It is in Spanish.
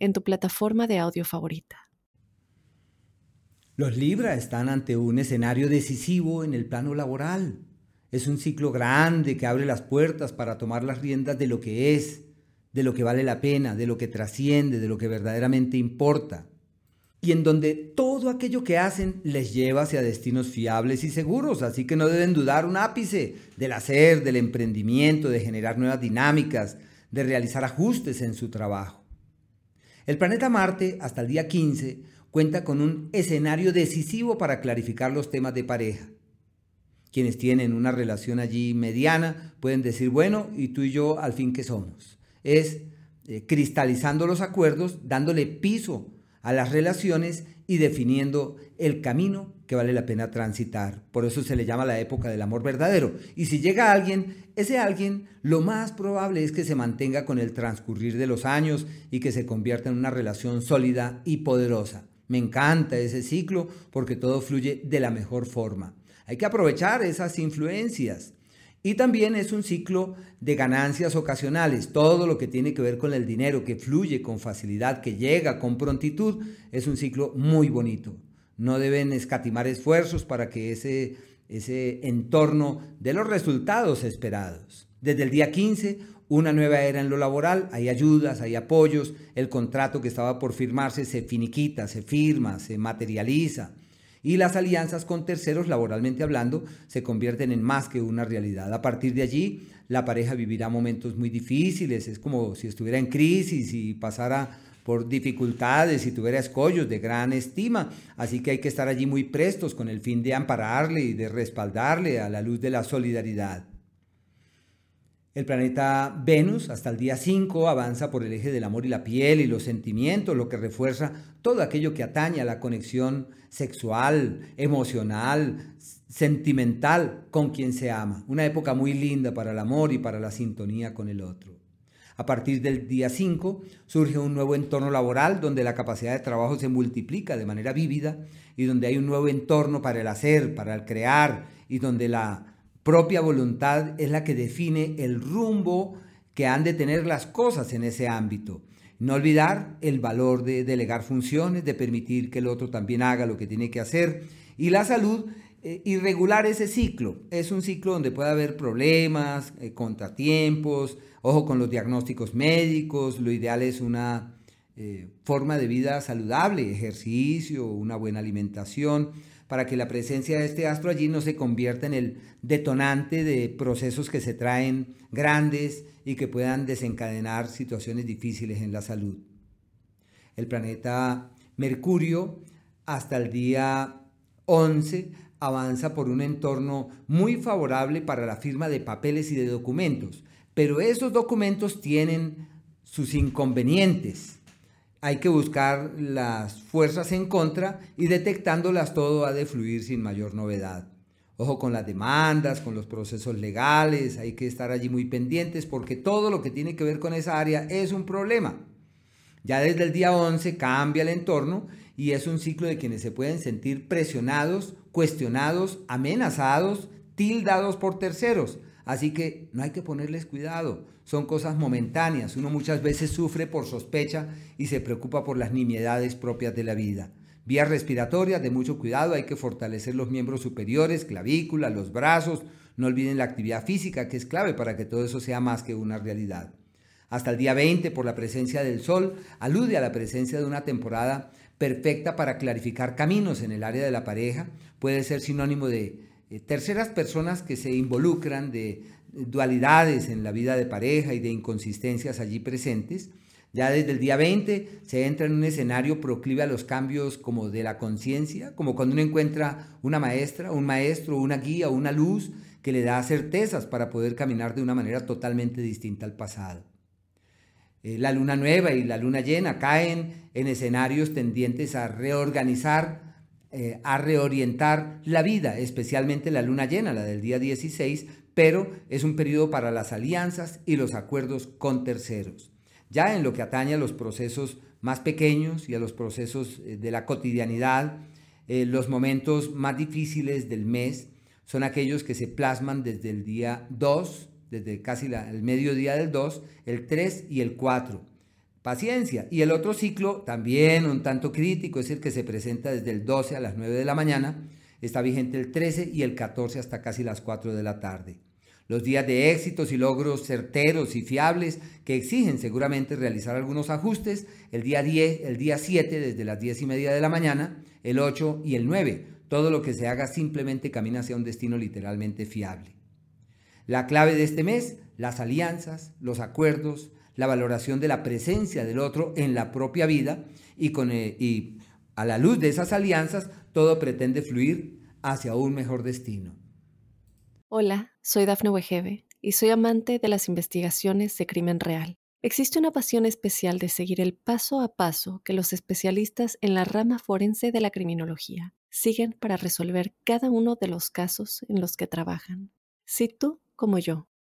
en tu plataforma de audio favorita. Los Libra están ante un escenario decisivo en el plano laboral. Es un ciclo grande que abre las puertas para tomar las riendas de lo que es, de lo que vale la pena, de lo que trasciende, de lo que verdaderamente importa. Y en donde todo aquello que hacen les lleva hacia destinos fiables y seguros, así que no deben dudar un ápice del hacer, del emprendimiento, de generar nuevas dinámicas, de realizar ajustes en su trabajo. El planeta Marte, hasta el día 15, cuenta con un escenario decisivo para clarificar los temas de pareja. Quienes tienen una relación allí mediana pueden decir, bueno, ¿y tú y yo al fin qué somos? Es eh, cristalizando los acuerdos, dándole piso a las relaciones y definiendo el camino que vale la pena transitar. Por eso se le llama la época del amor verdadero. Y si llega alguien, ese alguien lo más probable es que se mantenga con el transcurrir de los años y que se convierta en una relación sólida y poderosa. Me encanta ese ciclo porque todo fluye de la mejor forma. Hay que aprovechar esas influencias. Y también es un ciclo de ganancias ocasionales. Todo lo que tiene que ver con el dinero, que fluye con facilidad, que llega con prontitud, es un ciclo muy bonito. No deben escatimar esfuerzos para que ese, ese entorno dé los resultados esperados. Desde el día 15, una nueva era en lo laboral, hay ayudas, hay apoyos, el contrato que estaba por firmarse se finiquita, se firma, se materializa y las alianzas con terceros, laboralmente hablando, se convierten en más que una realidad. A partir de allí, la pareja vivirá momentos muy difíciles, es como si estuviera en crisis y pasara por dificultades y tuviera escollos de gran estima, así que hay que estar allí muy prestos con el fin de ampararle y de respaldarle a la luz de la solidaridad. El planeta Venus, hasta el día 5, avanza por el eje del amor y la piel y los sentimientos, lo que refuerza todo aquello que atañe a la conexión sexual, emocional, sentimental con quien se ama. Una época muy linda para el amor y para la sintonía con el otro. A partir del día 5 surge un nuevo entorno laboral donde la capacidad de trabajo se multiplica de manera vívida y donde hay un nuevo entorno para el hacer, para el crear y donde la propia voluntad es la que define el rumbo que han de tener las cosas en ese ámbito. No olvidar el valor de delegar funciones, de permitir que el otro también haga lo que tiene que hacer. Y la salud, eh, irregular ese ciclo. Es un ciclo donde puede haber problemas, eh, contratiempos, ojo con los diagnósticos médicos. Lo ideal es una eh, forma de vida saludable, ejercicio, una buena alimentación para que la presencia de este astro allí no se convierta en el detonante de procesos que se traen grandes y que puedan desencadenar situaciones difíciles en la salud. El planeta Mercurio hasta el día 11 avanza por un entorno muy favorable para la firma de papeles y de documentos, pero esos documentos tienen sus inconvenientes hay que buscar las fuerzas en contra y detectándolas todo ha de fluir sin mayor novedad. Ojo con las demandas, con los procesos legales, hay que estar allí muy pendientes porque todo lo que tiene que ver con esa área es un problema. Ya desde el día 11 cambia el entorno y es un ciclo de quienes se pueden sentir presionados, cuestionados, amenazados, tildados por terceros. Así que no hay que ponerles cuidado, son cosas momentáneas. Uno muchas veces sufre por sospecha y se preocupa por las nimiedades propias de la vida. Vías respiratorias, de mucho cuidado, hay que fortalecer los miembros superiores, clavícula, los brazos. No olviden la actividad física, que es clave para que todo eso sea más que una realidad. Hasta el día 20, por la presencia del Sol, alude a la presencia de una temporada perfecta para clarificar caminos en el área de la pareja. Puede ser sinónimo de eh, terceras personas que se involucran de dualidades en la vida de pareja y de inconsistencias allí presentes. Ya desde el día 20 se entra en un escenario proclive a los cambios como de la conciencia, como cuando uno encuentra una maestra, un maestro, una guía una luz que le da certezas para poder caminar de una manera totalmente distinta al pasado. Eh, la luna nueva y la luna llena caen en escenarios tendientes a reorganizar, eh, a reorientar la vida, especialmente la luna llena, la del día 16, pero es un periodo para las alianzas y los acuerdos con terceros. Ya en lo que atañe a los procesos más pequeños y a los procesos eh, de la cotidianidad, los momentos más difíciles del mes son aquellos que se plasman desde el día 2 desde casi el mediodía del 2, el 3 y el 4. Paciencia. Y el otro ciclo, también un tanto crítico, es el que se presenta desde el 12 a las 9 de la mañana, está vigente el 13 y el 14 hasta casi las 4 de la tarde. Los días de éxitos y logros certeros y fiables que exigen seguramente realizar algunos ajustes, el día 10, el día 7 desde las 10 y media de la mañana, el 8 y el 9. Todo lo que se haga simplemente camina hacia un destino literalmente fiable. La clave de este mes, las alianzas, los acuerdos, la valoración de la presencia del otro en la propia vida y, con, eh, y a la luz de esas alianzas todo pretende fluir hacia un mejor destino. Hola, soy Dafne Wegebe y soy amante de las investigaciones de crimen real. Existe una pasión especial de seguir el paso a paso que los especialistas en la rama forense de la criminología siguen para resolver cada uno de los casos en los que trabajan. Si tú como yo,